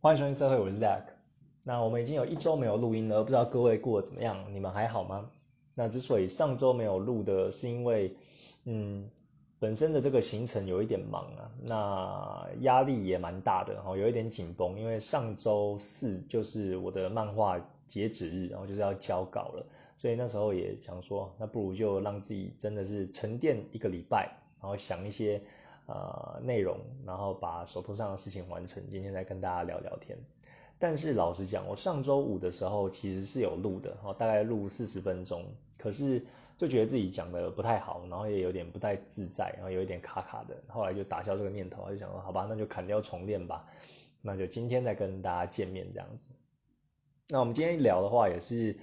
欢迎收听社会，我是 Zack。那我们已经有一周没有录音了，不知道各位过得怎么样？你们还好吗？那之所以上周没有录的，是因为，嗯，本身的这个行程有一点忙啊，那压力也蛮大的，然后有一点紧绷，因为上周四就是我的漫画截止日，然后就是要交稿了，所以那时候也想说，那不如就让自己真的是沉淀一个礼拜，然后想一些。呃，内容，然后把手头上的事情完成。今天再跟大家聊聊天。但是老实讲，我上周五的时候其实是有录的，哦，大概录四十分钟。可是就觉得自己讲的不太好，然后也有点不太自在，然后有一点卡卡的。后来就打消这个念头，就想说好吧，那就砍掉重练吧。那就今天再跟大家见面这样子。那我们今天聊的话，也是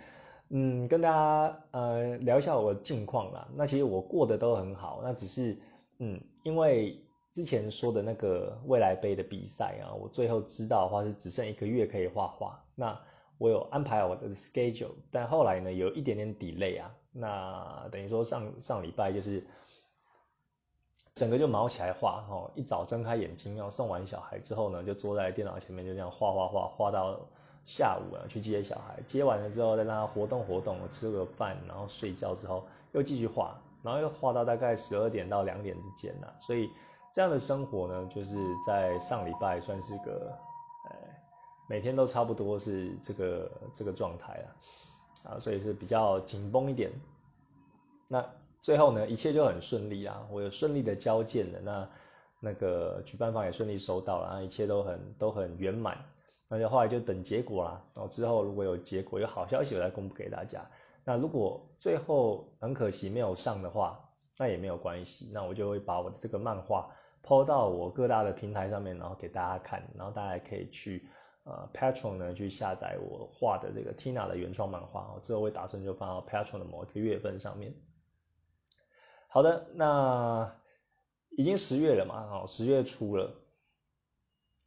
嗯，跟大家呃聊一下我的近况啦。那其实我过得都很好，那只是。嗯，因为之前说的那个未来杯的比赛啊，我最后知道的话是只剩一个月可以画画。那我有安排我的 schedule，但后来呢有一点点 delay 啊。那等于说上上礼拜就是整个就忙起来画哦，一早睁开眼睛要送完小孩之后呢，就坐在电脑前面就这样画画画画到下午啊去接小孩，接完了之后再让他活动活动，吃个饭，然后睡觉之后又继续画。然后又画到大概十二点到两点之间呢，所以这样的生活呢，就是在上礼拜算是个，呃，每天都差不多是这个这个状态了，啊，所以是比较紧绷一点。那最后呢，一切就很顺利啊，我有顺利的交件了，那那个举办方也顺利收到了，一切都很都很圆满，那就后来就等结果啦，然后之后如果有结果有好消息，我再公布给大家。那如果最后很可惜没有上的话，那也没有关系。那我就会把我的这个漫画抛到我各大的平台上面，然后给大家看，然后大家可以去呃 Patron 呢去下载我画的这个 Tina 的原创漫画。我，之后会打算就放到 Patron 的某一个月份上面。好的，那已经十月了嘛，哦，十月初了。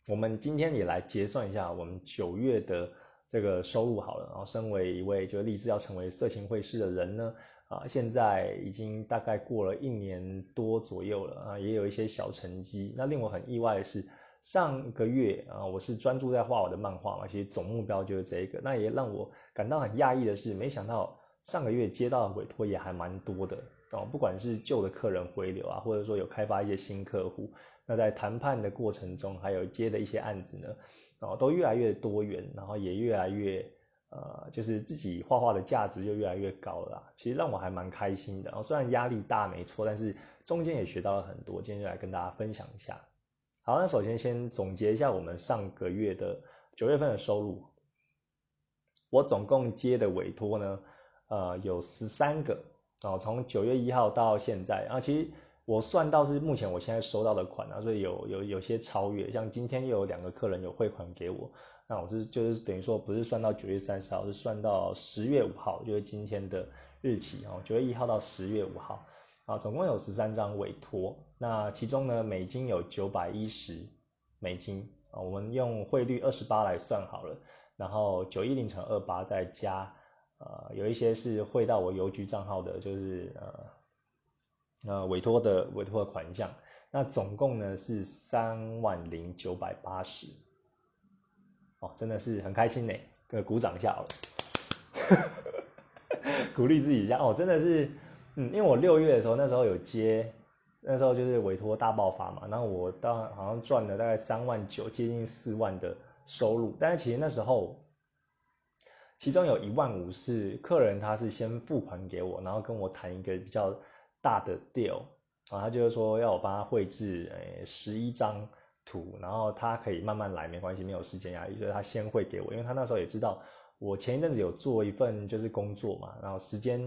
我们今天也来结算一下我们九月的。这个收入好了，然后身为一位就立志要成为色情会师的人呢，啊，现在已经大概过了一年多左右了啊，也有一些小成绩。那令我很意外的是，上个月啊，我是专注在画我的漫画嘛，其实总目标就是这个。那也让我感到很讶异的是，没想到上个月接到的委托也还蛮多的哦，不管是旧的客人回流啊，或者说有开发一些新客户。那在谈判的过程中，还有接的一些案子呢，然后都越来越多元，然后也越来越，呃，就是自己画画的价值就越来越高了。其实让我还蛮开心的。然后虽然压力大没错，但是中间也学到了很多。今天就来跟大家分享一下。好，那首先先总结一下我们上个月的九月份的收入。我总共接的委托呢，呃，有十三个。哦，从九月一号到现在，然后其实。我算到是目前我现在收到的款啊，所以有有有些超越，像今天又有两个客人有汇款给我，那我是就是等于说不是算到九月三十号，是算到十月五号，就是今天的日期哦，九月一号到十月五号，啊，总共有十三张委托，那其中呢美金有九百一十美金啊，我们用汇率二十八来算好了，然后九一零乘二八再加，呃，有一些是汇到我邮局账号的，就是呃。呃，委托的委托的款项，那总共呢是三万零九百八十，哦，真的是很开心呢，个鼓掌一下好了，鼓励自己一下哦，真的是，嗯，因为我六月的时候，那时候有接，那时候就是委托大爆发嘛，然后我当好像赚了大概三万九，接近四万的收入，但是其实那时候，其中有一万五是客人他是先付款给我，然后跟我谈一个比较。大的 deal 啊，他就是说要我帮他绘制诶十一张图，然后他可以慢慢来，没关系，没有时间压力，所以他先会给我，因为他那时候也知道我前一阵子有做一份就是工作嘛，然后时间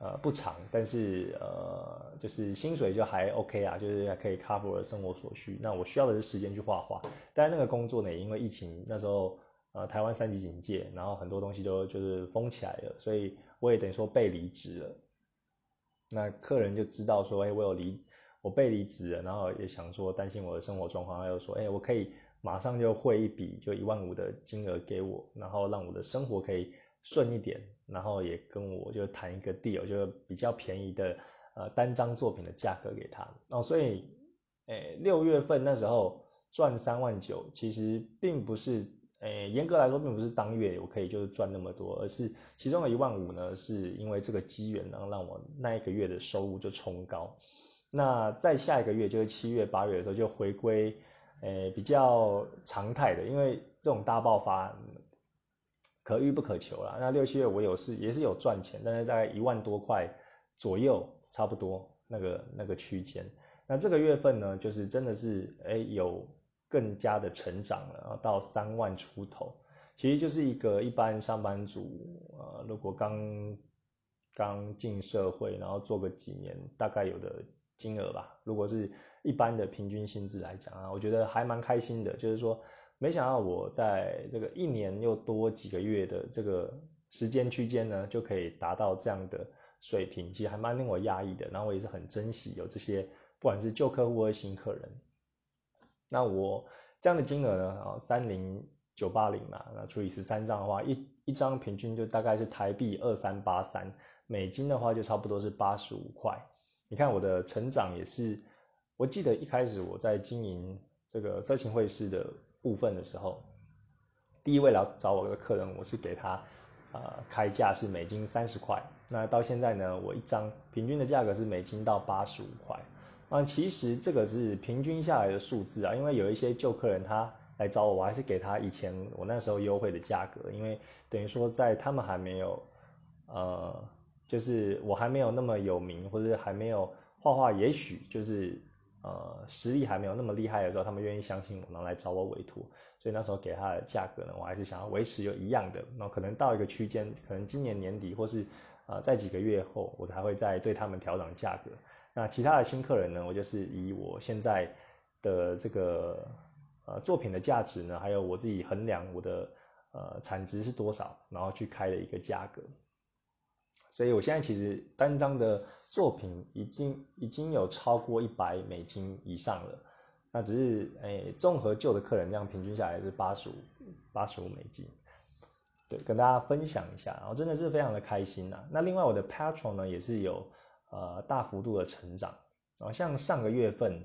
呃不长，但是呃就是薪水就还 OK 啊，就是还可以 cover 生活所需。那我需要的是时间去画画，但是那个工作呢，也因为疫情那时候呃台湾三级警戒，然后很多东西都就是封起来了，所以我也等于说被离职了。那客人就知道说，哎，我有离，我被离职了，然后也想说担心我的生活状况，他又说，哎，我可以马上就汇一笔，就一万五的金额给我，然后让我的生活可以顺一点，然后也跟我就谈一个 deal，就比较便宜的呃单张作品的价格给他。哦，所以，哎，六月份那时候赚三万九，其实并不是诶，严格来说并不是当月我可以就是赚那么多，而是其中的一万五呢，是因为这个机缘能让我那一个月的收入就冲高。那在下一个月就是七月八月的时候就回归，诶比较常态的，因为这种大爆发可遇不可求啦。那六七月我有是也是有赚钱，但是大概一万多块左右，差不多那个那个区间。那这个月份呢，就是真的是诶有更加的成长了，到三万出头，其实就是一个一般上班族，呃，如果刚刚进社会，然后做个几年，大概有的。金额吧，如果是一般的平均薪资来讲啊，我觉得还蛮开心的。就是说，没想到我在这个一年又多几个月的这个时间区间呢，就可以达到这样的水平，其实还蛮令我压抑的。然后我也是很珍惜有这些，不管是旧客户或新客人。那我这样的金额呢，啊，三零九八零嘛，那除以十三张的话，一一张平均就大概是台币二三八三，美金的话就差不多是八十五块。你看我的成长也是，我记得一开始我在经营这个色情会师的部分的时候，第一位来找我的客人，我是给他，呃，开价是美金三十块。那到现在呢，我一张平均的价格是美金到八十五块。啊，其实这个是平均下来的数字啊，因为有一些旧客人他来找我，我还是给他以前我那时候优惠的价格，因为等于说在他们还没有，呃。就是我还没有那么有名，或者还没有画画，也许就是呃实力还没有那么厉害的时候，他们愿意相信我，然后来找我委托。所以那时候给他的价格呢，我还是想要维持有一样的。那可能到一个区间，可能今年年底或是呃在几个月后，我才会再对他们调整价格。那其他的新客人呢，我就是以我现在的这个呃作品的价值呢，还有我自己衡量我的呃产值是多少，然后去开了一个价格。所以，我现在其实单张的作品已经已经有超过一百美金以上了。那只是诶，综合旧的客人这样平均下来是八十五八十五美金。对，跟大家分享一下，然后真的是非常的开心呐。那另外，我的 Patron 呢也是有呃大幅度的成长。然后像上个月份，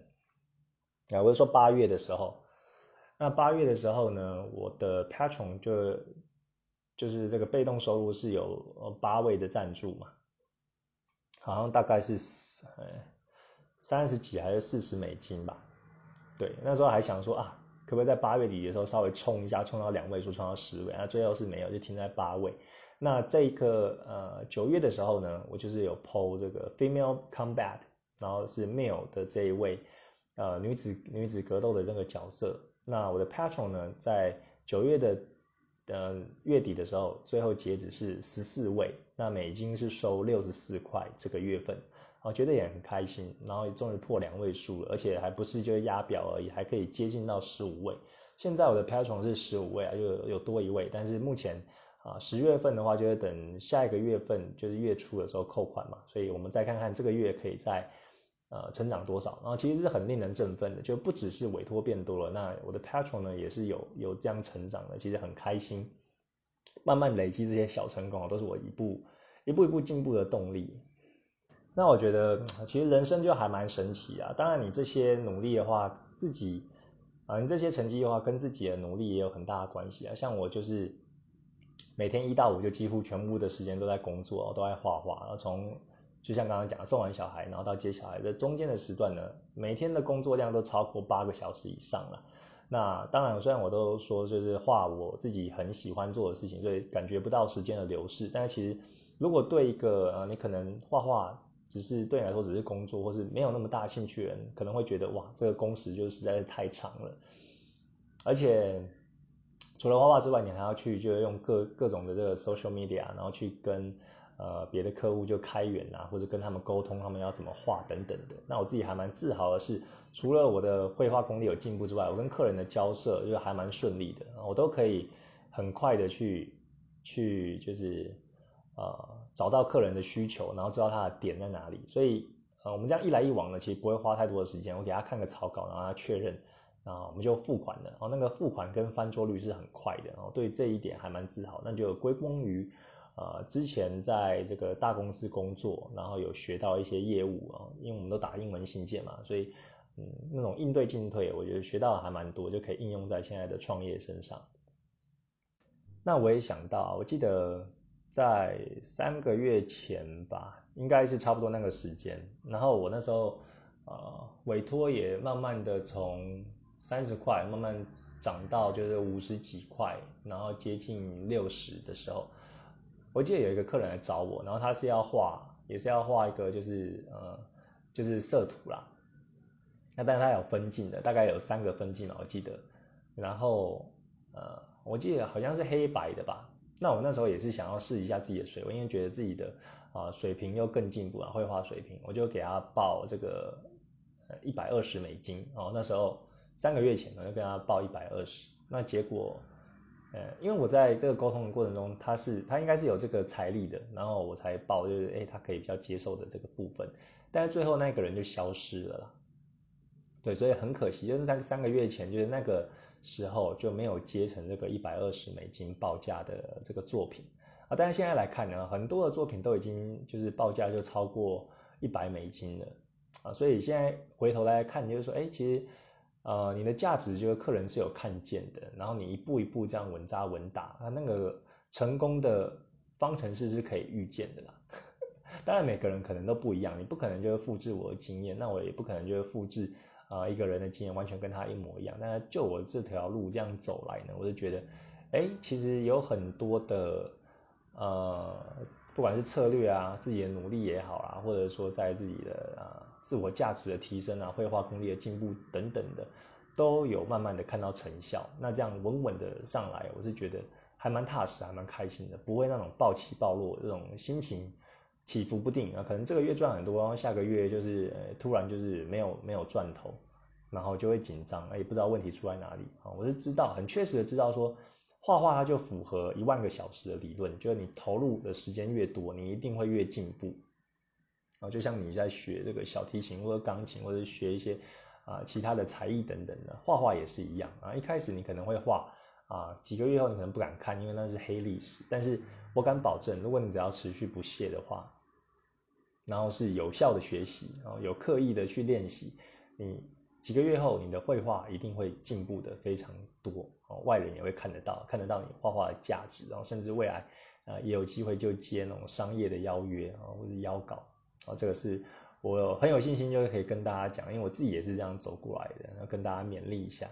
啊，我是说八月的时候，那八月的时候呢，我的 Patron 就。就是这个被动收入是有八位的赞助嘛，好像大概是呃三十几还是四十美金吧。对，那时候还想说啊，可不可以在八月底的时候稍微冲一下，冲到两位数，冲到十位？那最后是没有，就停在八位。那这一个呃九月的时候呢，我就是有 PO 这个 female combat，然后是 male 的这一位呃女子女子格斗的那个角色。那我的 patron 呢，在九月的。呃，月底的时候，最后截止是十四位，那美金是收六十四块这个月份，我，觉得也很开心，然后终于破两位数了，而且还不是就压表而已，还可以接近到十五位。现在我的 patron 是十五位啊，又有多一位，但是目前啊，十月份的话，就是等下一个月份就是月初的时候扣款嘛，所以我们再看看这个月可以在。呃，成长多少？然后其实是很令人振奋的，就不只是委托变多了，那我的 patron 呢也是有有这样成长的，其实很开心。慢慢累积这些小成功，都是我一步一步一步进步的动力。那我觉得其实人生就还蛮神奇啊。当然你这些努力的话，自己啊，你这些成绩的话，跟自己的努力也有很大的关系啊。像我就是每天一到五就几乎全部的时间都在工作，都在画画，然后从。就像刚刚讲，送完小孩，然后到接小孩的中间的时段呢，每天的工作量都超过八个小时以上了。那当然，虽然我都说就是画我自己很喜欢做的事情，所以感觉不到时间的流逝。但是其实，如果对一个呃，你可能画画只是对你来说只是工作，或是没有那么大兴趣的人，可能会觉得哇，这个工时就实在是太长了。而且除了画画之外，你还要去就是用各各种的这个 social media，然后去跟。呃，别的客户就开源啊，或者跟他们沟通，他们要怎么画等等的。那我自己还蛮自豪的是，除了我的绘画功力有进步之外，我跟客人的交涉就是还蛮顺利的，我都可以很快的去去就是呃找到客人的需求，然后知道他的点在哪里。所以呃我们这样一来一往呢，其实不会花太多的时间。我给他看个草稿，然后他确认，啊我们就付款了。然后那个付款跟翻桌率是很快的，然后对这一点还蛮自豪。那就归功于。呃，之前在这个大公司工作，然后有学到一些业务啊，因为我们都打英文信件嘛，所以嗯，那种应对进退，我觉得学到还蛮多，就可以应用在现在的创业身上。那我也想到，我记得在三个月前吧，应该是差不多那个时间。然后我那时候，呃，委托也慢慢的从三十块慢慢涨到就是五十几块，然后接近六十的时候，我记得有一个客人来找我，然后他是要画，也是要画一个就是呃，就是色图啦。那但是他有分镜的，大概有三个分镜嘛，我记得。然后，呃。我记得好像是黑白的吧，那我那时候也是想要试一下自己的水，因为觉得自己的啊水平又更进步了，绘画水平，我就给他报这个一百二十美金哦。那时候三个月前呢，就跟他报一百二十，那结果呃，因为我在这个沟通的过程中，他是他应该是有这个财力的，然后我才报就是哎他可以比较接受的这个部分，但是最后那个人就消失了啦。对，所以很可惜，就是在三个月前，就是那个时候就没有接成这个一百二十美金报价的这个作品啊。但是现在来看呢，很多的作品都已经就是报价就超过一百美金了啊。所以现在回头来看，就是说，哎，其实呃，你的价值就是客人是有看见的，然后你一步一步这样稳扎稳打，那，那个成功的方程式是可以预见的啦。当然每个人可能都不一样，你不可能就是复制我的经验，那我也不可能就是复制。啊，一个人的经验完全跟他一模一样，但就我这条路这样走来呢，我就觉得，哎，其实有很多的，呃，不管是策略啊，自己的努力也好啊，或者说在自己的啊自我价值的提升啊，绘画功力的进步等等的，都有慢慢的看到成效。那这样稳稳的上来，我是觉得还蛮踏实，还蛮开心的，不会那种暴起暴落这种心情。起伏不定啊，可能这个月赚很多，然后下个月就是呃突然就是没有没有赚头，然后就会紧张，也不知道问题出在哪里啊。我是知道很确实的知道说，画画它就符合一万个小时的理论，就是你投入的时间越多，你一定会越进步。啊，就像你在学这个小提琴或者钢琴，或者学一些啊其他的才艺等等的，画画也是一样啊。一开始你可能会画啊，几个月后你可能不敢看，因为那是黑历史。但是我敢保证，如果你只要持续不懈的话，然后是有效的学习，然后有刻意的去练习，你几个月后，你的绘画一定会进步的非常多哦，外人也会看得到，看得到你画画的价值，然后甚至未来，呃，也有机会就接那种商业的邀约啊，或者邀稿啊，这个是我很有信心，就可以跟大家讲，因为我自己也是这样走过来的，然后跟大家勉励一下。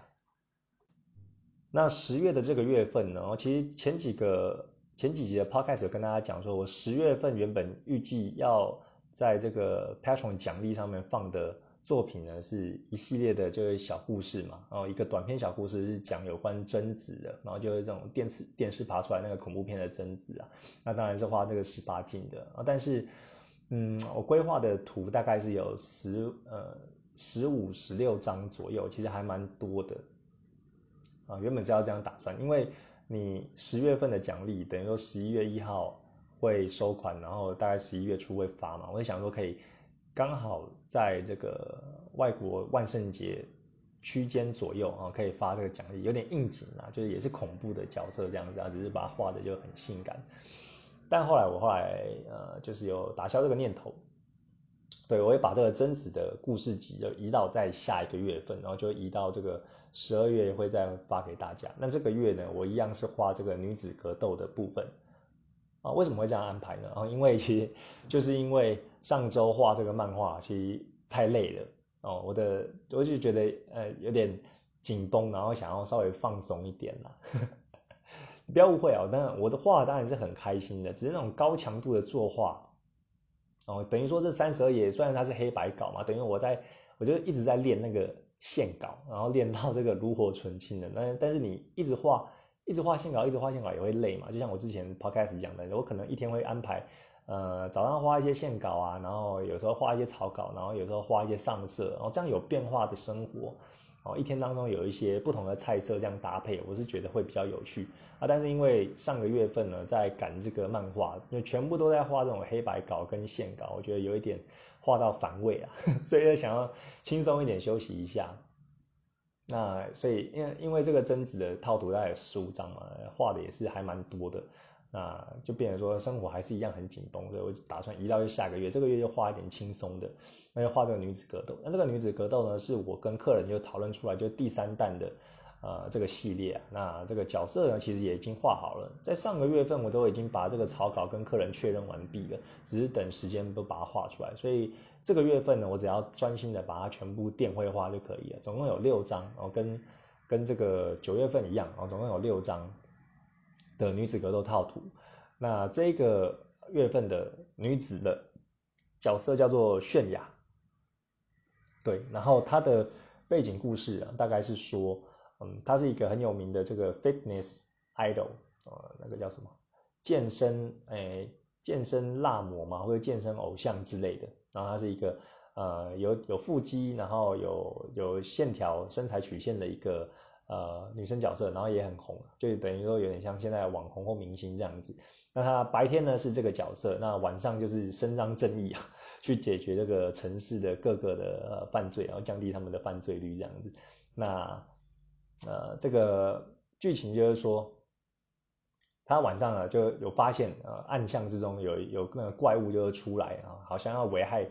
那十月的这个月份呢，其实前几个前几集的 podcast 跟大家讲说，我十月份原本预计要。在这个 Patron 奖励上面放的作品呢，是一系列的，就是小故事嘛。然后一个短篇小故事是讲有关贞子的，然后就是这种电视电视爬出来那个恐怖片的贞子啊。那当然是画这个十八禁的啊。但是，嗯，我规划的图大概是有十呃十五十六张左右，其实还蛮多的啊。原本是要这样打算，因为你十月份的奖励等于说十一月一号。会收款，然后大概十一月初会发嘛。我就想说，可以刚好在这个外国万圣节区间左右啊，可以发这个奖励，有点应景啊，就是也是恐怖的角色这样子啊，只是把它画的就很性感。但后来我后来呃，就是有打消这个念头，对我会把这个贞子的故事集就移到在下一个月份，然后就移到这个十二月会再发给大家。那这个月呢，我一样是画这个女子格斗的部分。啊，为什么会这样安排呢？啊，因为其实就是因为上周画这个漫画其实太累了哦，我的我就觉得呃有点紧绷，然后想要稍微放松一点啦。不要误会啊，当然我的画当然是很开心的，只是那种高强度的作画哦，等于说这三十二页虽然它是黑白稿嘛，等于我在我就一直在练那个线稿，然后练到这个炉火纯青的，那但是你一直画。一直画线稿，一直画线稿也会累嘛。就像我之前 podcast 讲的，我可能一天会安排，呃，早上画一些线稿啊，然后有时候画一些草稿，然后有时候画一些上色，然后这样有变化的生活，哦，一天当中有一些不同的菜色这样搭配，我是觉得会比较有趣啊。但是因为上个月份呢在赶这个漫画，因为全部都在画这种黑白稿跟线稿，我觉得有一点画到反胃啊，所以想要轻松一点休息一下。那所以，因为因为这个贞子的套图大概有十五张嘛，画的也是还蛮多的，那就变成说生活还是一样很紧绷，所以我打算移到下个月，这个月就画一点轻松的，那就画这个女子格斗。那这个女子格斗呢，是我跟客人就讨论出来，就第三弹的呃这个系列啊。那这个角色呢，其实也已经画好了，在上个月份我都已经把这个草稿跟客人确认完毕了，只是等时间都把它画出来。所以这个月份呢，我只要专心的把它全部电绘画就可以了。总共有六张，然后跟跟这个九月份一样，然后总共有六张的女子格斗套图。那这个月份的女子的角色叫做泫雅。对，然后他的背景故事啊，大概是说，嗯，他是一个很有名的这个 fitness idol，呃，那个叫什么健身，诶，健身辣模嘛，或者健身偶像之类的。然后他是一个呃有有腹肌，然后有有线条身材曲线的一个呃女生角色，然后也很红，就等于说有点像现在网红或明星这样子。那他白天呢是这个角色，那晚上就是伸张正义啊。去解决这个城市的各个的犯罪，然后降低他们的犯罪率这样子。那呃，这个剧情就是说，他晚上呢就有发现，呃，暗巷之中有有那个怪物就是出来啊，好像要危害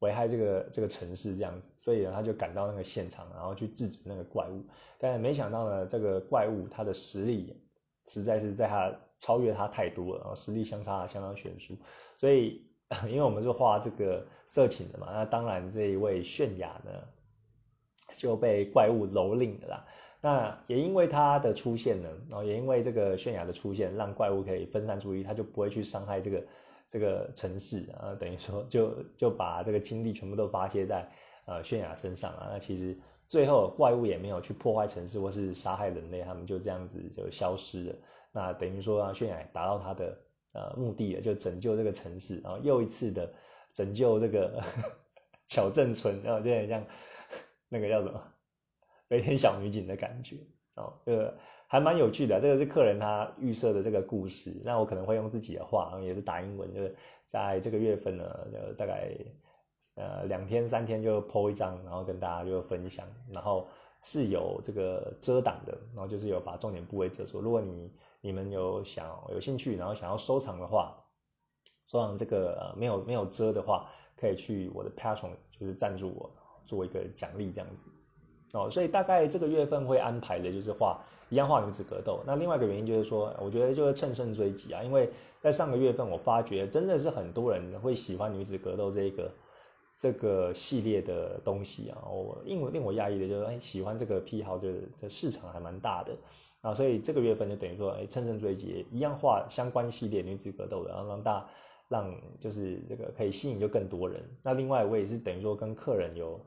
危害这个这个城市这样子，所以呢他就赶到那个现场，然后去制止那个怪物。但没想到呢，这个怪物他的实力实在是在他超越他太多了，然后实力相差相当悬殊，所以。因为我们是画这个色情的嘛，那当然这一位泫雅呢就被怪物蹂躏了啦。那也因为他的出现呢，然后也因为这个泫雅的出现，让怪物可以分散注意，他就不会去伤害这个这个城市啊，等于说就就把这个精力全部都发泄在呃泫雅身上啊。那其实最后怪物也没有去破坏城市或是杀害人类，他们就这样子就消失了。那等于说让泫雅达到他的。呃，目的了就拯救这个城市，然后又一次的拯救这个 小镇村，然后就很像 那个叫什么《飞天小女警》的感觉，哦，这个还蛮有趣的。这个是客人他预设的这个故事，那我可能会用自己的话，然后也是打英文，就是在这个月份呢，就大概呃两天三天就 po 一张，然后跟大家就分享，然后是有这个遮挡的，然后就是有把重点部位遮住。如果你你们有想有兴趣，然后想要收藏的话，收藏这个呃没有没有遮的话，可以去我的 Patreon 就是赞助我，做一个奖励这样子哦。所以大概这个月份会安排的就是画一样画女子格斗。那另外一个原因就是说，我觉得就是乘胜追击啊，因为在上个月份我发觉真的是很多人会喜欢女子格斗这一个这个系列的东西啊。我令我令我讶异的就是，哎，喜欢这个癖好就是这市场还蛮大的。啊，所以这个月份就等于说，哎，乘胜追击，一样画相关系列女子格斗的，然后让大让就是这个可以吸引就更多人。那另外我也是等于说跟客人有，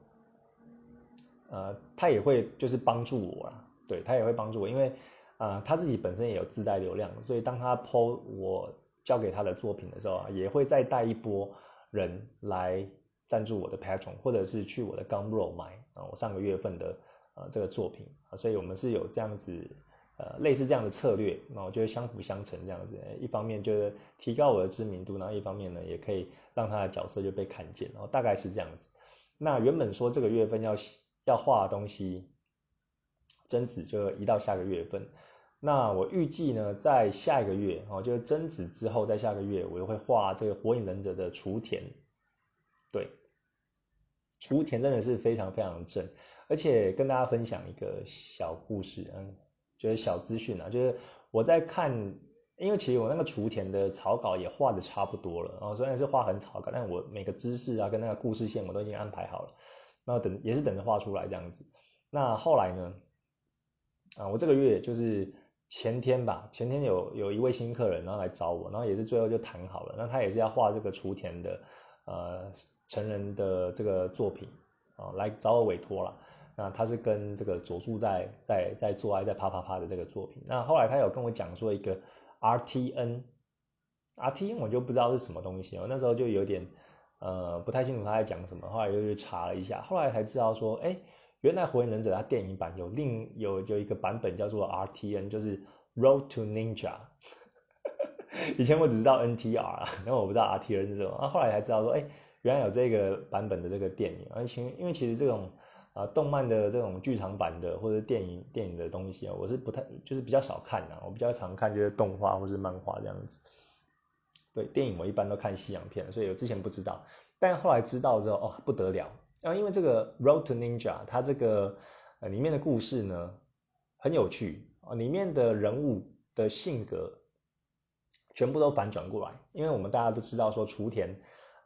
呃，他也会就是帮助我啦，对他也会帮助我，因为啊他自己本身也有自带流量，所以当他 PO 我交给他的作品的时候啊，也会再带一波人来赞助我的 Patron，或者是去我的 Gumroad 买啊我上个月份的呃这个作品啊，所以我们是有这样子。呃，类似这样的策略，那我觉得相辅相成这样子，一方面就是提高我的知名度，然后一方面呢，也可以让他的角色就被看见，然后大概是这样子。那原本说这个月份要要画的东西，贞子就移到下个月份。那我预计呢，在下一个月哦，就是贞子之后，在下个月我又会画这个火影忍者的雏田。对，雏田真的是非常非常正，而且跟大家分享一个小故事，嗯。就是小资讯啊，就是我在看，因为其实我那个雏田的草稿也画的差不多了，然后虽然是画很草稿，但我每个知识啊跟那个故事线我都已经安排好了，那等也是等着画出来这样子。那后来呢，啊，我这个月就是前天吧，前天有有一位新客人然后来找我，然后也是最后就谈好了，那他也是要画这个雏田的呃成人的这个作品啊，来找我委托了。那他是跟这个佐助在在在做爱在啪啪啪的这个作品。那后来他有跟我讲说一个 R T N，R T N 我就不知道是什么东西哦。那时候就有点呃不太清楚他在讲什么。后来又去查了一下，后来才知道说，哎，原来火影忍者他电影版有另有有一个版本叫做 R T N，就是 Road to Ninja。以前我只知道 N T R，然后我不知道 R T N 是什么。啊，后来才知道说，哎，原来有这个版本的这个电影。而且因为其实这种。啊，动漫的这种剧场版的或者电影电影的东西啊，我是不太就是比较少看的，我比较常看就是动画或是漫画这样子。对，电影我一般都看西洋片，所以我之前不知道，但后来知道之后，哦，不得了！啊，因为这个《Road to Ninja》它这个呃里面的故事呢，很有趣啊，里面的人物的性格全部都反转过来，因为我们大家都知道说雏田，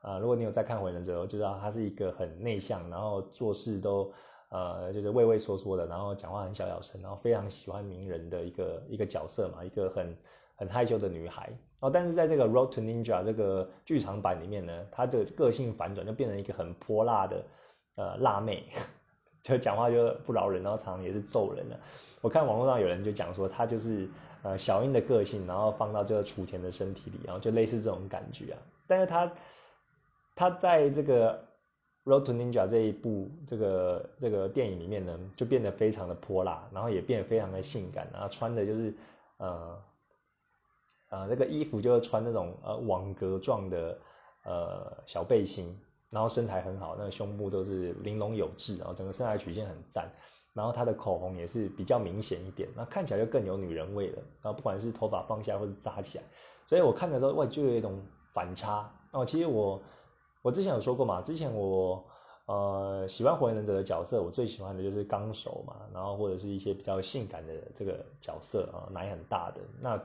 啊，如果你有在看《火影忍者》，就知道他是一个很内向，然后做事都呃就是畏畏缩缩的，然后讲话很小小声，然后非常喜欢鸣人的一个一个角色嘛，一个很很害羞的女孩哦。但是在这个《Road to Ninja》这个剧场版里面呢，她的个性反转，就变成一个很泼辣的呃辣妹。就讲话就不饶人，然后常常也是揍人的。我看网络上有人就讲说，她就是呃小樱的个性，然后放到这个雏田的身体里，然后就类似这种感觉啊。但是她她在这个《Road to Ninja》这一部这个这个电影里面呢，就变得非常的泼辣，然后也变得非常的性感，然后穿的就是呃呃那个衣服就是穿那种呃网格状的呃小背心。然后身材很好，那个胸部都是玲珑有致，然后整个身材曲线很赞，然后她的口红也是比较明显一点，那看起来就更有女人味了。然后不管是头发放下或者扎起来，所以我看的时候，哇，就有一种反差。哦，其实我我之前有说过嘛，之前我呃喜欢火影忍者的角色，我最喜欢的就是纲手嘛，然后或者是一些比较性感的这个角色啊，奶很大的。那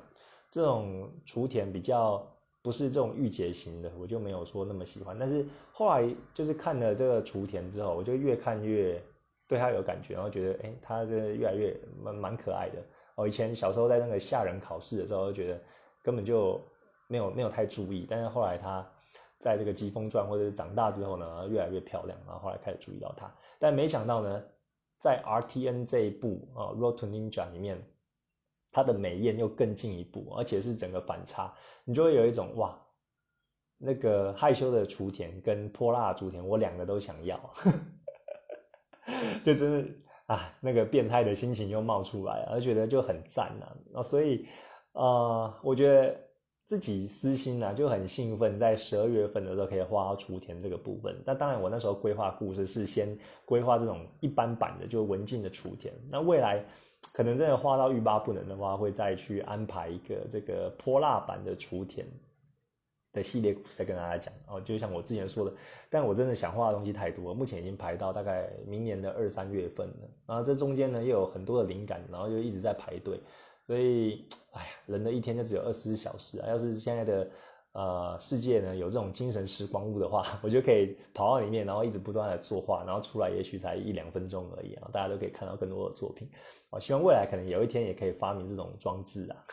这种雏田比较。不是这种御姐型的，我就没有说那么喜欢。但是后来就是看了这个雏田之后，我就越看越对他有感觉，然后觉得哎，他这越来越蛮蛮可爱的。哦，以前小时候在那个吓人考试的时候，就觉得根本就没有没有太注意。但是后来他在这个疾风传或者是长大之后呢，越来越漂亮，然后后来开始注意到他。但没想到呢，在 R T N 这一部啊《Road to Ninja》里面。它的美艳又更进一步，而且是整个反差，你就会有一种哇，那个害羞的雏田跟泼辣的雏田，我两个都想要，就真的啊，那个变态的心情又冒出来，而觉得就很赞呐啊，所以呃，我觉得自己私心呐就很兴奋，在十二月份的时候可以画到雏田这个部分。但当然，我那时候规划故事是先规划这种一般版的，就文静的雏田。那未来。可能真的画到欲罢不能的话，会再去安排一个这个泼辣版的雏田的系列故事跟大家讲哦。就像我之前说的，但我真的想画的东西太多了，目前已经排到大概明年的二三月份了。然后这中间呢又有很多的灵感，然后就一直在排队。所以，哎呀，人的一天就只有二十四小时啊！要是现在的。呃，世界呢有这种精神时光屋的话，我就可以跑到里面，然后一直不断的作画，然后出来也许才一两分钟而已啊，大家都可以看到更多的作品。我希望未来可能有一天也可以发明这种装置啊。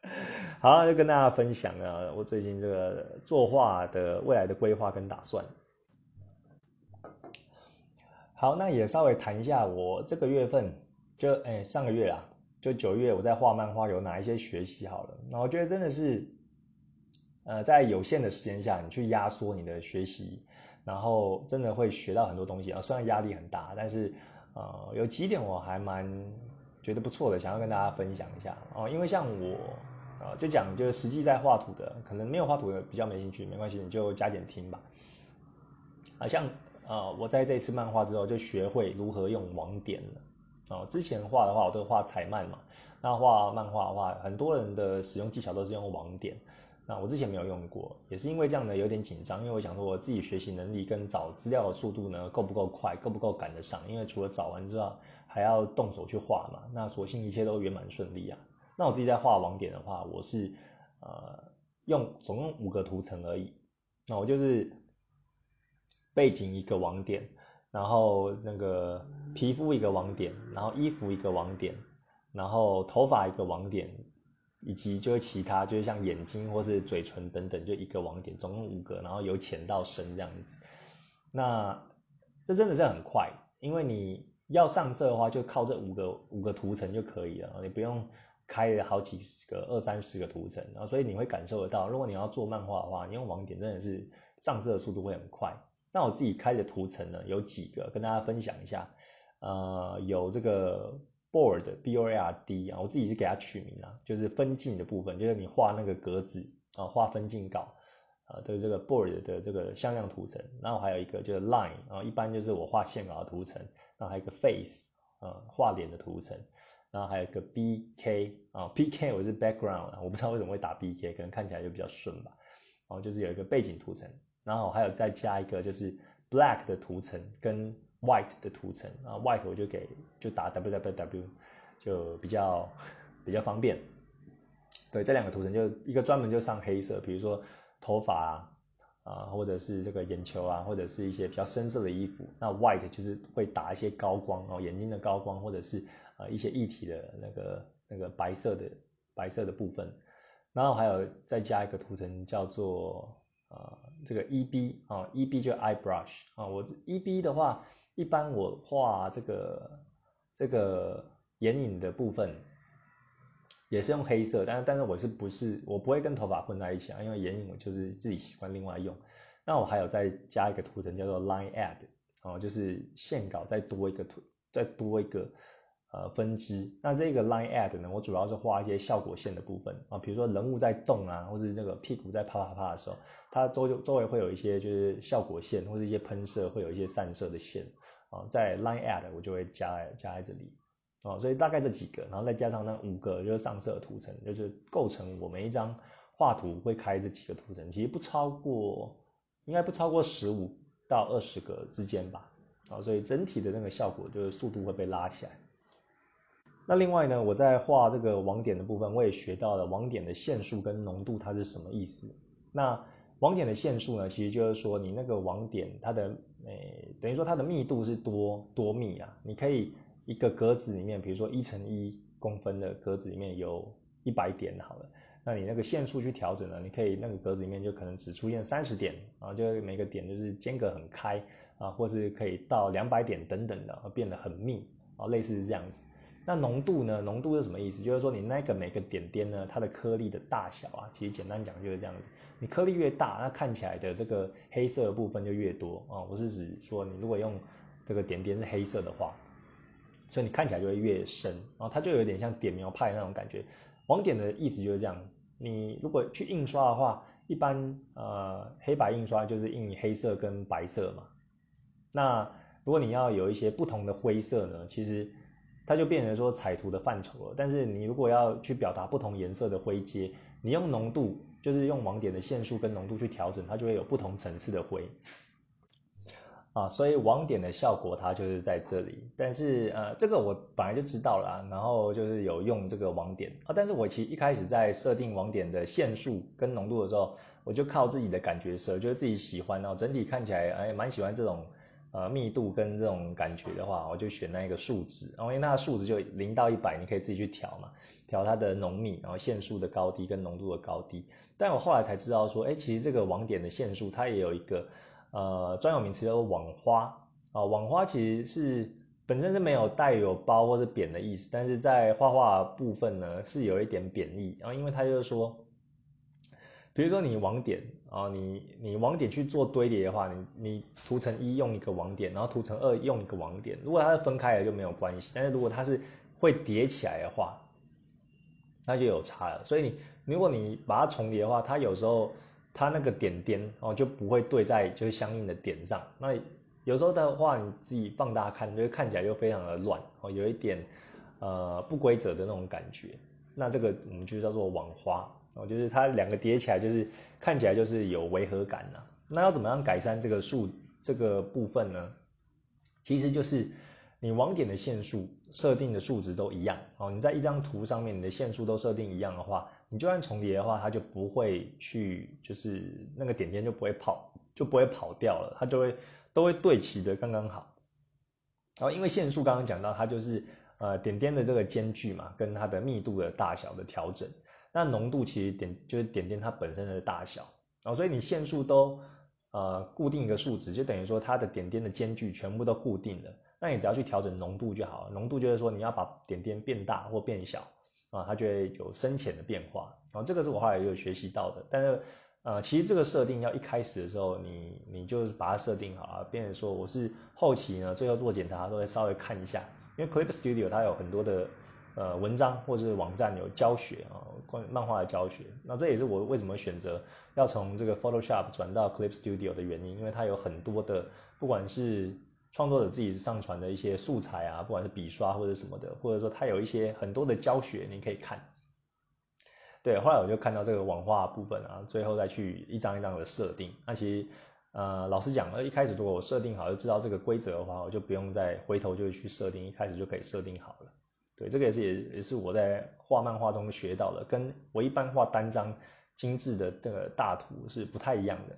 好，就跟大家分享了我最近这个作画的未来的规划跟打算。好，那也稍微谈一下我这个月份，就哎上个月啊，就九月我在画漫画有哪一些学习好了，那我觉得真的是。呃，在有限的时间下，你去压缩你的学习，然后真的会学到很多东西啊。虽然压力很大，但是呃，有几点我还蛮觉得不错的，想要跟大家分享一下哦。因为像我啊，就讲就是实际在画图的，可能没有画图的比较没兴趣，没关系，你就加点听吧。啊，像啊，我在这次漫画之后就学会如何用网点了。哦，之前画的话我都画彩漫嘛，那画漫画的话，很多人的使用技巧都是用网点。那我之前没有用过，也是因为这样呢有点紧张，因为我想说我自己学习能力跟找资料的速度呢够不够快，够不够赶得上？因为除了找完之后还要动手去画嘛。那所幸一切都圆满顺利啊。那我自己在画网点的话，我是呃用总共五个图层而已。那我就是背景一个网点，然后那个皮肤一个网点，然后衣服一个网点，然后头发一个网点。以及就是其他，就是像眼睛或是嘴唇等等，就一个网点，总共五个，然后由浅到深这样子。那这真的是很快，因为你要上色的话，就靠这五个五个图层就可以了，你不用开好几十个、二三十个图层，然后所以你会感受得到，如果你要做漫画的话，你用网点真的是上色的速度会很快。那我自己开的图层呢，有几个跟大家分享一下，呃，有这个。Board B O A R D 啊，我自己是给它取名啊，就是分镜的部分，就是你画那个格子啊，画分镜稿啊的这个 board 的这个向量图层。然后还有一个就是 line 啊，一般就是我画线稿的图层。然后还有一个 face 啊，画脸的图层。然后还有一个 b k 啊，p k 我是 background，我不知道为什么会打 b k，可能看起来就比较顺吧。然后就是有一个背景图层，然后还有再加一个就是 black 的图层跟。White 的图层啊，white 我就给就打 w w w，就比较比较方便。对，这两个图层就一个专门就上黑色，比如说头发啊，啊或者是这个眼球啊，或者是一些比较深色的衣服。那 white 就是会打一些高光哦，眼睛的高光，或者是呃一些液体的那个那个白色的白色的部分。然后还有再加一个图层叫做呃这个 E B 啊，E B 就 eye brush 啊，我 E B 的话，一般我画这个这个眼影的部分也是用黑色，但是但是我是不是我不会跟头发混在一起啊，因为眼影我就是自己喜欢另外用。那我还有再加一个图层叫做 line add 哦，就是线稿再多一个图，再多一个。呃，分支那这个 line add 呢，我主要是画一些效果线的部分啊，比如说人物在动啊，或者这个屁股在啪啪啪的时候，它周周围会有一些就是效果线或者一些喷射，会有一些散射的线啊，在 line add 我就会加加在这里啊，所以大概这几个，然后再加上那五个就是上色图层，就是构成我每一张画图会开这几个图层，其实不超过，应该不超过十五到二十个之间吧啊，所以整体的那个效果就是速度会被拉起来。那另外呢，我在画这个网点的部分，我也学到了网点的线数跟浓度它是什么意思。那网点的线数呢，其实就是说你那个网点它的诶，等于说它的密度是多多密啊。你可以一个格子里面，比如说一乘一公分的格子里面有一百点好了，那你那个线数去调整呢，你可以那个格子里面就可能只出现三十点啊，就每个点就是间隔很开啊，或是可以到两百点等等的，变得很密啊，类似是这样子。那浓度呢？浓度是什么意思？就是说你那个每个点点呢，它的颗粒的大小啊，其实简单讲就是这样子。你颗粒越大，那看起来的这个黑色的部分就越多啊。我是指说，你如果用这个点点是黑色的话，所以你看起来就会越深，然后它就有点像点描派那种感觉。网点的意思就是这样。你如果去印刷的话，一般呃黑白印刷就是印黑色跟白色嘛。那如果你要有一些不同的灰色呢，其实它就变成说彩图的范畴了，但是你如果要去表达不同颜色的灰阶，你用浓度，就是用网点的线数跟浓度去调整，它就会有不同层次的灰。啊，所以网点的效果它就是在这里。但是呃，这个我本来就知道了，然后就是有用这个网点啊。但是我其实一开始在设定网点的线数跟浓度的时候，我就靠自己的感觉设，就是自己喜欢，然后整体看起来哎蛮喜欢这种。呃，密度跟这种感觉的话，我就选那一个数值，然后因为那个数值就零到一百，你可以自己去调嘛，调它的浓密，然后线数的高低跟浓度的高低。但我后来才知道说，哎，其实这个网点的线数它也有一个呃专有名词叫做网花啊，网花其实是本身是没有带有褒或者贬的意思，但是在画画部分呢是有一点贬义，然后因为它就是说。比如说你网点啊，你你网点去做堆叠的话，你你图层一用一个网点，然后图层二用一个网点，如果它是分开的就没有关系，但是如果它是会叠起来的话，那就有差了。所以你如果你把它重叠的话，它有时候它那个点点哦就不会对在就是相应的点上。那有时候的话，你自己放大看，就会看起来就非常的乱哦，有一点呃不规则的那种感觉。那这个我们就叫做网花。哦，就是它两个叠起来，就是看起来就是有违和感呐。那要怎么样改善这个数这个部分呢？其实就是你网点的线数设定的数值都一样哦。你在一张图上面，你的线数都设定一样的话，你就算重叠的话，它就不会去，就是那个点点就不会跑，就不会跑掉了，它就会都会对齐的刚刚好。然后因为线数刚刚讲到，它就是呃点点的这个间距嘛，跟它的密度的大小的调整。那浓度其实点就是点点它本身的大小啊，所以你线数都呃固定一个数值，就等于说它的点点的间距全部都固定了。那你只要去调整浓度就好了。浓度就是说你要把点点变大或变小啊，它就会有深浅的变化。然后这个是我后来也有学习到的。但是呃，其实这个设定要一开始的时候，你你就是把它设定好啊，变成说我是后期呢，最后做检查都会稍微看一下，因为 Clip Studio 它有很多的。呃，文章或者是网站有教学啊，关于漫画的教学。那这也是我为什么选择要从这个 Photoshop 转到 Clip Studio 的原因，因为它有很多的，不管是创作者自己上传的一些素材啊，不管是笔刷或者什么的，或者说它有一些很多的教学你可以看。对，后来我就看到这个网画部分啊，最后再去一张一张的设定。那其实呃，老实讲，呃，一开始如果我设定好就知道这个规则的话，我就不用再回头就去设定，一开始就可以设定好了。对，这个也是也也是我在画漫画中学到的，跟我一般画单张精致的这个大图是不太一样的。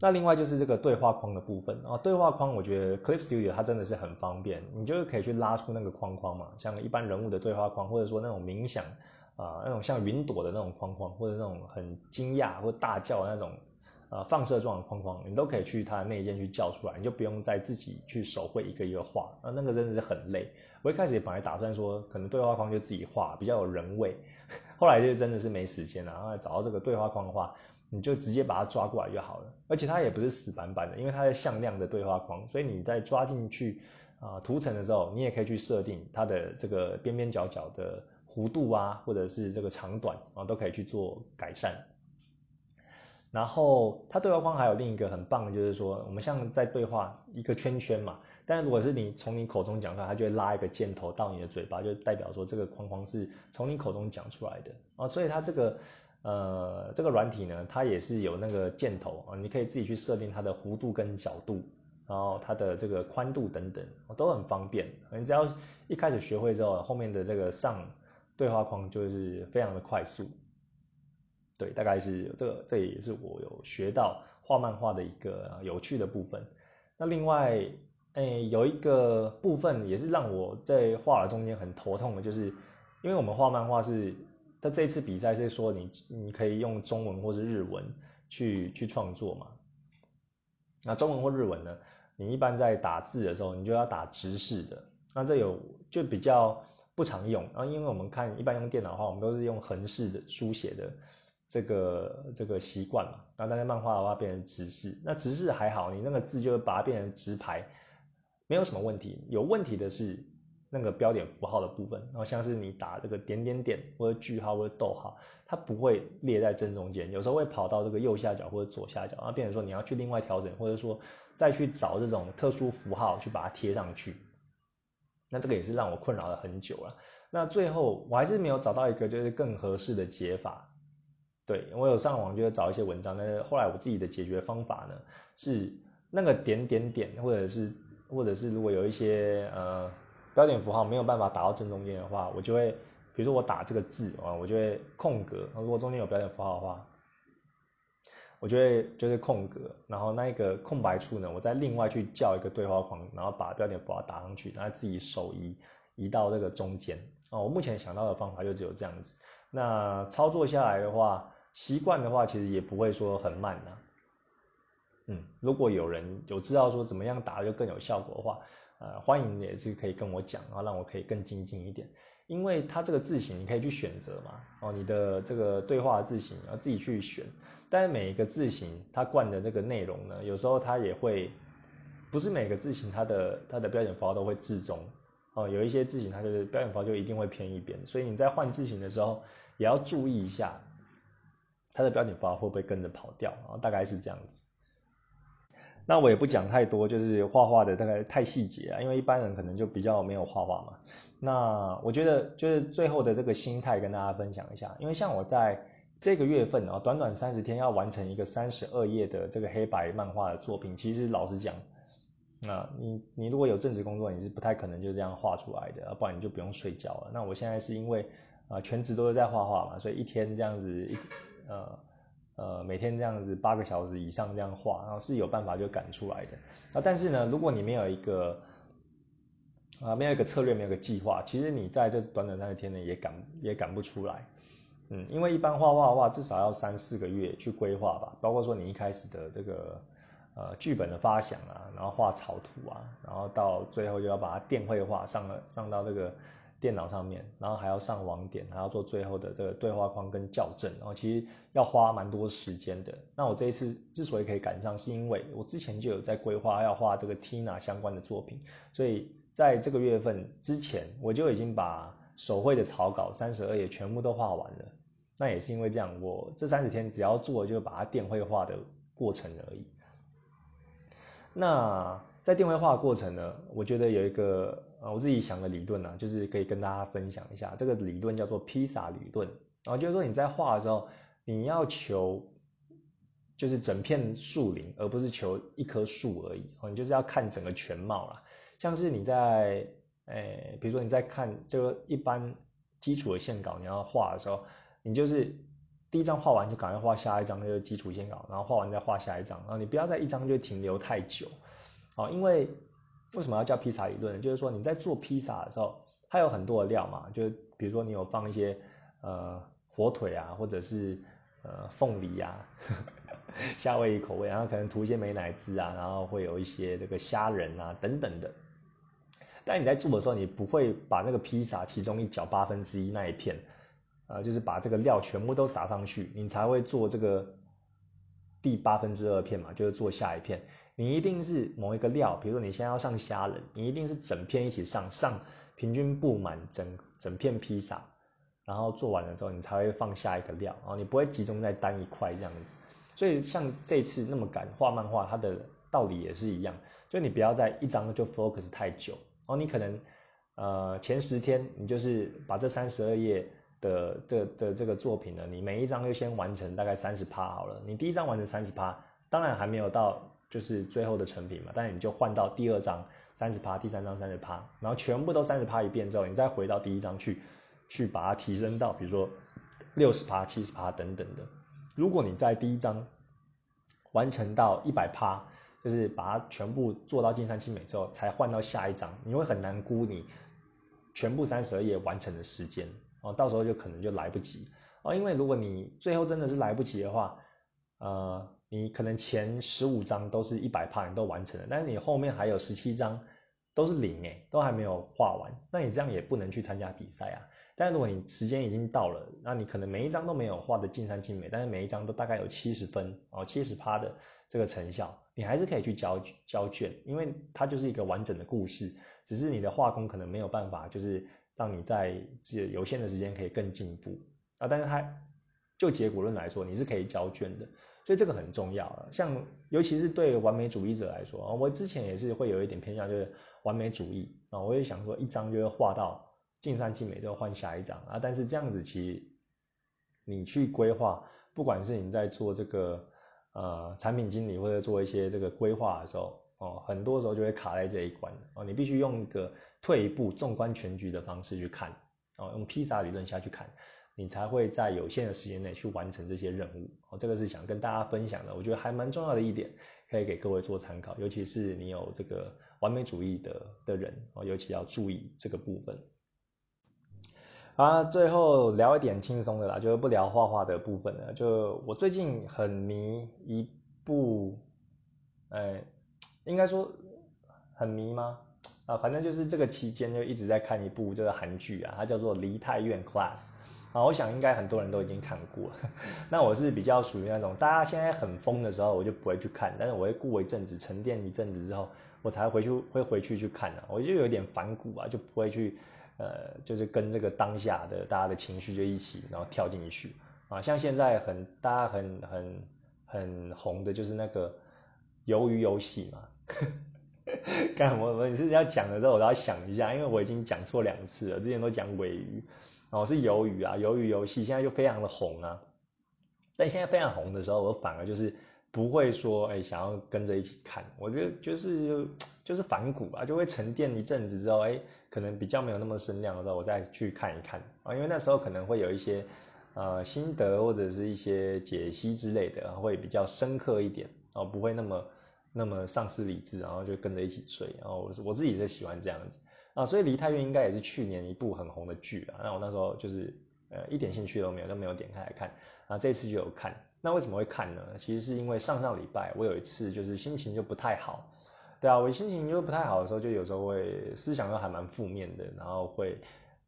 那另外就是这个对话框的部分啊，对话框我觉得 Clip Studio 它真的是很方便，你就是可以去拉出那个框框嘛，像一般人物的对话框，或者说那种冥想啊，那种像云朵的那种框框，或者那种很惊讶或大叫的那种呃放射状的框框，你都可以去它的内件去叫出来，你就不用再自己去手绘一个一个画，啊，那个真的是很累。我一开始也本来打算说，可能对话框就自己画比较有人味，后来就真的是没时间了，然后找到这个对话框的话。你就直接把它抓过来就好了，而且它也不是死板板的，因为它是向量的对话框，所以你在抓进去啊图层的时候，你也可以去设定它的这个边边角角的弧度啊，或者是这个长短啊，都可以去做改善。然后它对话框还有另一个很棒的，就是说我们像在对话一个圈圈嘛，但是如果是你从你口中讲出来，它就会拉一个箭头到你的嘴巴，就代表说这个框框是从你口中讲出来的啊，所以它这个。呃，这个软体呢，它也是有那个箭头啊，你可以自己去设定它的弧度跟角度，然后它的这个宽度等等，都很方便。你只要一开始学会之后，后面的这个上对话框就是非常的快速。对，大概是这个，这也是我有学到画漫画的一个有趣的部分。那另外，哎，有一个部分也是让我在画的中间很头痛的，就是因为我们画漫画是。那这次比赛是说你你可以用中文或是日文去去创作嘛？那中文或日文呢？你一般在打字的时候，你就要打直式的。那这有就比较不常用。然后因为我们看一般用电脑的话，我们都是用横式的书写的这个这个习惯嘛。那但是漫画的话变成直视，那直视还好，你那个字就把它变成直排，没有什么问题。有问题的是。那个标点符号的部分，然后像是你打这个点点点或者句号或者逗号，它不会列在正中间，有时候会跑到这个右下角或者左下角，然后变成说你要去另外调整，或者说再去找这种特殊符号去把它贴上去。那这个也是让我困扰了很久了。那最后我还是没有找到一个就是更合适的解法。对我有上网就是找一些文章，但是后来我自己的解决方法呢是那个点点点，或者是或者是如果有一些呃。标点符号没有办法打到正中间的话，我就会，比如说我打这个字啊，我就会空格。如果中间有标点符号的话，我就会就是空格，然后那一个空白处呢，我再另外去叫一个对话框，然后把标点符号打上去，然后自己手移移到这个中间。哦，我目前想到的方法就只有这样子。那操作下来的话，习惯的话其实也不会说很慢呐。嗯，如果有人有知道说怎么样打就更有效果的话。呃，欢迎也是可以跟我讲，然后让我可以更精进一点，因为它这个字型你可以去选择嘛，哦，你的这个对话字型要自己去选，但是每一个字型它灌的那个内容呢，有时候它也会，不是每个字型它的它的标点符号都会自中，哦，有一些字型它就是标点符号就一定会偏一边，所以你在换字型的时候也要注意一下，它的标点符号会不会跟着跑掉啊？大概是这样子。那我也不讲太多，就是画画的大概太细节啊，因为一般人可能就比较没有画画嘛。那我觉得就是最后的这个心态跟大家分享一下，因为像我在这个月份啊，短短三十天要完成一个三十二页的这个黑白漫画的作品，其实老实讲，那你你如果有正职工作，你是不太可能就这样画出来的，不然你就不用睡觉了。那我现在是因为啊全职都是在画画嘛，所以一天这样子一呃。呃，每天这样子八个小时以上这样画，然后是有办法就赶出来的。啊，但是呢，如果你没有一个啊，没有一个策略，没有个计划，其实你在这短短三十天内也赶也赶不出来。嗯，因为一般画画的话，至少要三四个月去规划吧，包括说你一开始的这个呃剧本的发想啊，然后画草图啊，然后到最后就要把它电绘画上了上到这个。电脑上面，然后还要上网点，还要做最后的这个对话框跟校正，然后其实要花蛮多时间的。那我这一次之所以可以赶上，是因为我之前就有在规划要画这个 Tina 相关的作品，所以在这个月份之前，我就已经把手绘的草稿三十二页全部都画完了。那也是因为这样，我这三十天只要做，就把它电绘画的过程而已。那在电绘画过程呢，我觉得有一个。啊，我自己想的理论呢，就是可以跟大家分享一下。这个理论叫做披萨理论，然后就是说你在画的时候，你要求就是整片树林，而不是求一棵树而已。哦，你就是要看整个全貌啦。像是你在哎，比如说你在看这个一般基础的线稿，你要画的时候，你就是第一张画完就赶快画下一张，就是基础线稿，然后画完再画下一张，然后你不要在一张就停留太久，啊，因为为什么要叫披萨理论？就是说你在做披萨的时候，它有很多的料嘛，就比如说你有放一些呃火腿啊，或者是呃凤梨啊。夏威夷口味，然后可能涂一些美乃滋啊，然后会有一些这个虾仁啊等等的。但你在做的时候，你不会把那个披萨其中一角八分之一那一片，呃，就是把这个料全部都撒上去，你才会做这个第八分之二片嘛，就是做下一片。你一定是某一个料，比如说你现在要上虾仁，你一定是整片一起上，上平均布满整整片披萨，然后做完了之后，你才会放下一个料，然后你不会集中在单一块这样子。所以像这次那么赶画漫画，它的道理也是一样，就你不要在一张就 focus 太久哦，你可能呃前十天你就是把这三十二页的的的这个作品呢，你每一张就先完成大概三十趴好了，你第一张完成三十趴，当然还没有到就是最后的成品嘛，但是你就换到第二张三十趴，第三张三十趴，然后全部都三十趴一遍之后，你再回到第一张去去把它提升到比如说六十趴、七十趴等等的。如果你在第一章完成到一百趴，就是把它全部做到尽善尽美之后，才换到下一章，你会很难估你全部三十二页完成的时间哦，到时候就可能就来不及哦。因为如果你最后真的是来不及的话，呃，你可能前十五张都是一百趴，你都完成了，但是你后面还有十七张都是零诶，都还没有画完，那你这样也不能去参加比赛啊。但如果你时间已经到了，那你可能每一张都没有画的尽善尽美，但是每一张都大概有七十分哦，七十趴的这个成效，你还是可以去交交卷，因为它就是一个完整的故事，只是你的画工可能没有办法，就是让你在这有限的时间可以更进步啊。但是它就结果论来说，你是可以交卷的，所以这个很重要了。像尤其是对完美主义者来说，我之前也是会有一点偏向，就是完美主义啊，我也想说一张就会画到。尽善尽美就换下一张啊！但是这样子其实你去规划，不管是你在做这个呃产品经理或者做一些这个规划的时候哦，很多时候就会卡在这一关哦。你必须用一个退一步、纵观全局的方式去看哦，用披萨理论下去看，你才会在有限的时间内去完成这些任务哦。这个是想跟大家分享的，我觉得还蛮重要的一点，可以给各位做参考，尤其是你有这个完美主义的的人哦，尤其要注意这个部分。啊，最后聊一点轻松的啦，就是不聊画画的部分了。就我最近很迷一部，呃，应该说很迷吗？啊，反正就是这个期间就一直在看一部这个韩剧啊，它叫做《梨泰院 Class》啊。我想应该很多人都已经看过了。那我是比较属于那种大家现在很疯的时候，我就不会去看，但是我会过一阵子沉淀一阵子之后，我才回去会回去去看的。我就有点反骨啊，就不会去。呃，就是跟这个当下的大家的情绪就一起，然后跳进去啊。像现在很大家很很很红的，就是那个鱿鱼游戏嘛。干我我你是要讲的时候，我都要想一下，因为我已经讲错两次了。之前都讲尾鱼，哦是鱿鱼啊，鱿鱼游戏现在就非常的红啊。但现在非常红的时候，我反而就是不会说哎想要跟着一起看，我就就是就是反骨啊，就会沉淀一阵子之后，哎。可能比较没有那么声量的时候，我再去看一看啊，因为那时候可能会有一些呃心得或者是一些解析之类的，会比较深刻一点哦，不会那么那么丧失理智，然后就跟着一起睡。然后我我自己是喜欢这样子啊，所以《梨泰院》应该也是去年一部很红的剧啊。那我那时候就是呃一点兴趣都没有，都没有点开来看啊。这次就有看，那为什么会看呢？其实是因为上上礼拜我有一次就是心情就不太好。对啊，我心情又不太好的时候，就有时候会思想又还蛮负面的，然后会，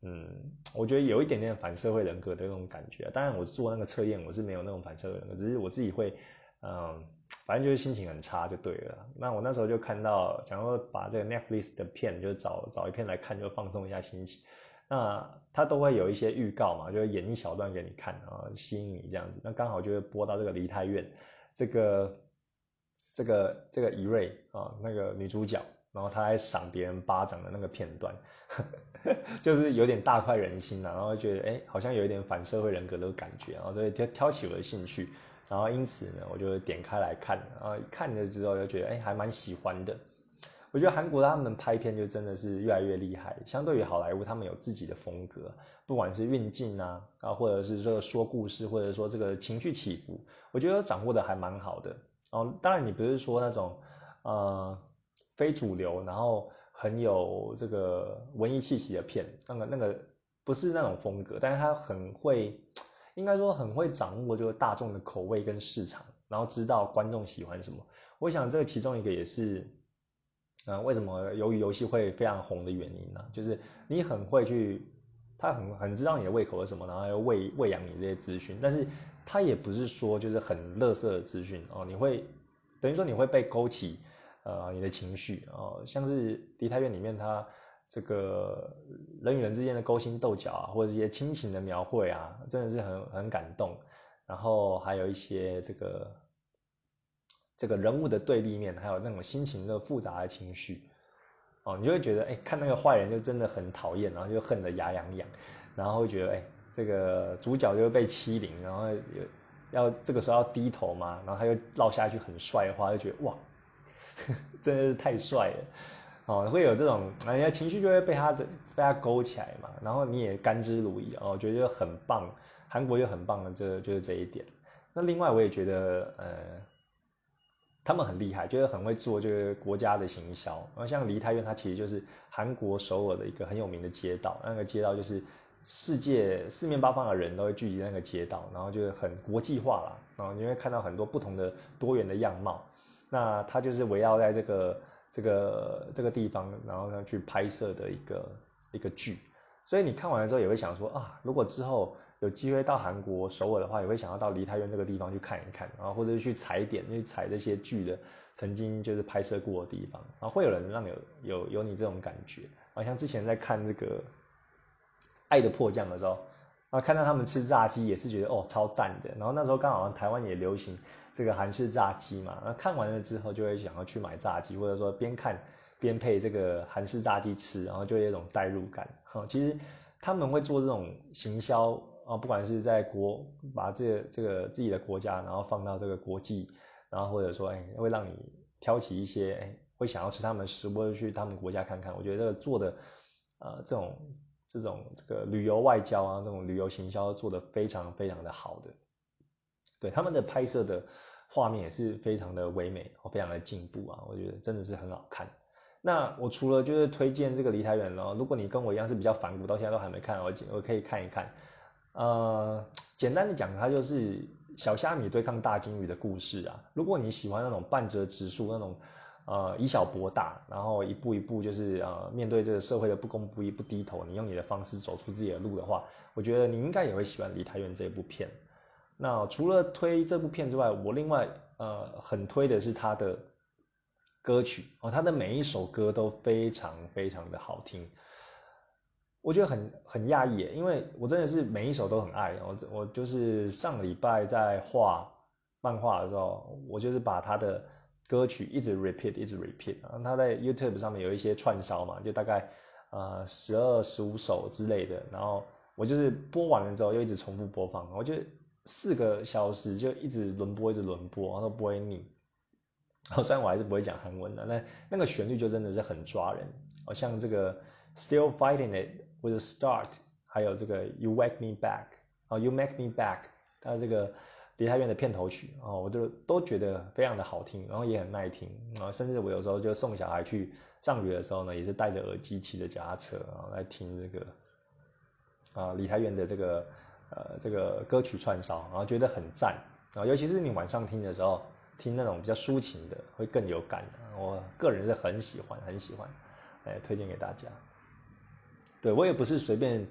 嗯，我觉得有一点点反社会人格的那种感觉。当然，我做那个测验，我是没有那种反社会人格，只是我自己会，嗯，反正就是心情很差就对了。那我那时候就看到，想要把这个 Netflix 的片，就找找一片来看，就放松一下心情。那他都会有一些预告嘛，就演一小段给你看啊，吸引你这样子。那刚好就会播到这个梨泰院，这个。这个这个怡瑞啊，那个女主角，然后她在赏别人巴掌的那个片段，就是有点大快人心呐，然后觉得哎，好像有一点反社会人格的感觉，然后所以挑挑起我的兴趣，然后因此呢，我就点开来看，然后看了之后就觉得哎，还蛮喜欢的。我觉得韩国他们拍片就真的是越来越厉害，相对于好莱坞，他们有自己的风格，不管是运镜啊，啊，或者是这个说故事，或者说这个情绪起伏，我觉得掌握的还蛮好的。哦，当然你不是说那种呃非主流，然后很有这个文艺气息的片，那个那个不是那种风格，但是他很会，应该说很会掌握这个大众的口味跟市场，然后知道观众喜欢什么。我想这个其中一个也是。啊，为什么由于游戏会非常红的原因呢？就是你很会去，他很很知道你的胃口是什么，然后又喂喂养你这些资讯，但是他也不是说就是很乐色的资讯哦，你会等于说你会被勾起呃你的情绪哦，像是《梨泰院》里面他这个人与人之间的勾心斗角啊，或者一些亲情的描绘啊，真的是很很感动，然后还有一些这个。这个人物的对立面，还有那种心情的复杂的情绪，哦，你就会觉得，哎，看那个坏人就真的很讨厌，然后就恨得牙痒痒，然后会觉得，哎，这个主角就会被欺凌，然后要这个时候要低头嘛，然后他又落下一句很帅的话，就觉得哇，真的是太帅了，哦，会有这种，人家情绪就会被他的被他勾起来嘛，然后你也甘之如饴，哦，我觉得很棒，韩国就很棒的，这就是这一点。那另外我也觉得，呃。他们很厉害，就是很会做，就是国家的行销。然后像梨泰院，它其实就是韩国首尔的一个很有名的街道。那个街道就是世界四面八方的人都会聚集在那个街道，然后就是很国际化啦。然后你会看到很多不同的多元的样貌。那它就是围绕在这个这个这个地方，然后呢去拍摄的一个一个剧。所以你看完了之后也会想说啊，如果之后。有机会到韩国首尔的话，也会想要到梨泰院这个地方去看一看，然后或者是去踩点，去踩这些剧的曾经就是拍摄过的地方，然后会有人让你有有有你这种感觉，好像之前在看这个《爱的迫降》的时候，啊，看到他们吃炸鸡也是觉得哦超赞的，然后那时候刚好台湾也流行这个韩式炸鸡嘛，那看完了之后就会想要去买炸鸡，或者说边看边配这个韩式炸鸡吃，然后就有一种代入感。哈，其实他们会做这种行销。啊，不管是在国把这这个自己的国家，然后放到这个国际，然后或者说，哎，会让你挑起一些，哎，会想要吃他们食物，去他们国家看看。我觉得做的，呃，这种这种这个旅游外交啊，这种旅游行销做得非常非常的好的。对他们的拍摄的画面也是非常的唯美，非常的进步啊，我觉得真的是很好看。那我除了就是推荐这个梨台园咯，如果你跟我一样是比较反骨，到现在都还没看，我我可以看一看。呃，简单的讲，它就是小虾米对抗大金鱼的故事啊。如果你喜欢那种半折直树，那种呃以小博大，然后一步一步就是呃面对这个社会的不公不义不低头，你用你的方式走出自己的路的话，我觉得你应该也会喜欢《梨泰院》这部片。那除了推这部片之外，我另外呃很推的是他的歌曲哦，他的每一首歌都非常非常的好听。我觉得很很讶异，因为我真的是每一首都很爱。我我就是上礼拜在画漫画的时候，我就是把他的歌曲一直 repeat，一直 repeat。然后他在 YouTube 上面有一些串烧嘛，就大概呃十二十五首之类的。然后我就是播完了之后又一直重复播放，我就四个小时就一直轮播，一直轮播，然后不会腻。然后虽然我还是不会讲韩文的，那那个旋律就真的是很抓人。好像这个 Still Fighting It。或者 Start，还有这个 You Wake Me Back，哦 You Make Me Back，它这个梨泰院的片头曲啊，我就都觉得非常的好听，然后也很耐听啊，甚至我有时候就送小孩去上学的时候呢，也是戴着耳机骑着脚踏车啊来听这个啊梨泰院的这个呃这个歌曲串烧，然后觉得很赞啊，尤其是你晚上听的时候，听那种比较抒情的会更有感，我个人是很喜欢很喜欢，哎，推荐给大家。对我也不是随便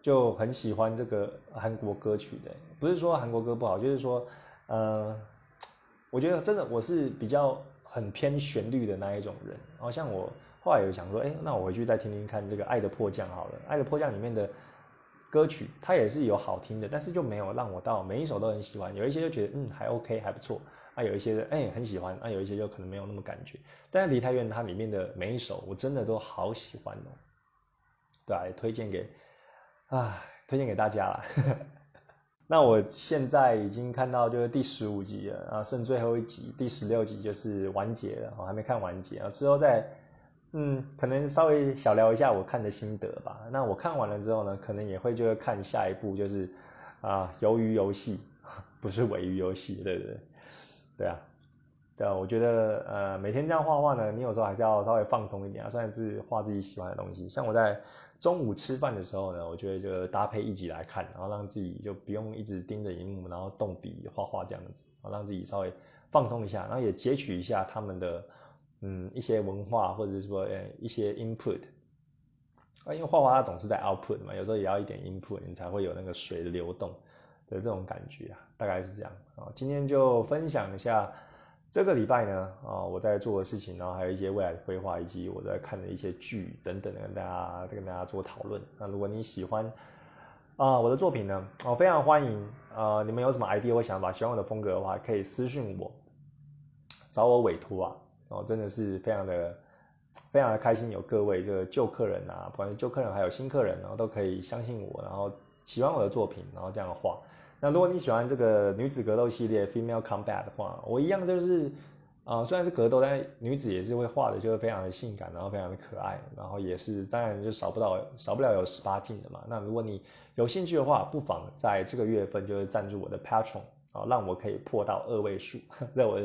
就很喜欢这个韩国歌曲的，不是说韩国歌不好，就是说，呃，我觉得真的我是比较很偏旋律的那一种人。然后像我后来有想说，哎，那我回去再听听看这个《爱的迫降》好了，《爱的迫降》里面的歌曲它也是有好听的，但是就没有让我到每一首都很喜欢，有一些就觉得嗯还 OK 还不错，啊有一些哎很喜欢，啊有一些就可能没有那么感觉。但是《梨泰院》它里面的每一首我真的都好喜欢哦。对，推荐给，啊，推荐给大家了。那我现在已经看到就是第十五集了啊，剩最后一集，第十六集就是完结了，我还没看完结啊，之后再嗯，可能稍微小聊一下我看的心得吧。那我看完了之后呢，可能也会就是看下一部就是啊，鱿鱼游戏，不是尾鱼游戏，对不对？对啊。对啊，我觉得呃，每天这样画画呢，你有时候还是要稍微放松一点啊，算是画自己喜欢的东西。像我在中午吃饭的时候呢，我觉得就搭配一集来看，然后让自己就不用一直盯着荧幕，然后动笔画画这样子，然后让自己稍微放松一下，然后也截取一下他们的嗯一些文化或者是说呃一些 input 啊，因为画画它总是在 output 嘛，有时候也要一点 input，你才会有那个水的流动的这种感觉啊，大概是这样啊。今天就分享一下。这个礼拜呢，啊，我在做的事情，然后还有一些未来的规划，以及我在看的一些剧等等的，跟大家跟大家做讨论。那如果你喜欢啊我的作品呢，我非常欢迎啊，你们有什么 idea 或想法，喜欢我的风格的话，可以私信我，找我委托啊，哦，真的是非常的非常的开心，有各位这个旧客人啊，不管是旧客人还有新客人，然后都可以相信我，然后喜欢我的作品，然后这样的话。那如果你喜欢这个女子格斗系列 Female Combat 的话，我一样就是，啊，虽然是格斗，但女子也是会画的，就是非常的性感，然后非常的可爱，然后也是当然就少不到少不了有十八禁的嘛。那如果你有兴趣的话，不妨在这个月份就是赞助我的 Patron 啊，让我可以破到二位数，在我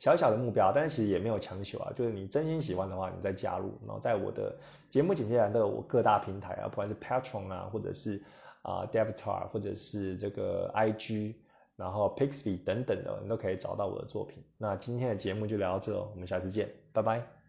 小小的目标，但是其实也没有强求啊，就是你真心喜欢的话，你再加入，然后在我的节目简介栏都有我各大平台啊，不管是 Patron 啊，或者是。啊 d e v i t a r 或者是这个 IG，然后 Pixie 等等的，你都可以找到我的作品。那今天的节目就聊到这，我们下次见，拜拜。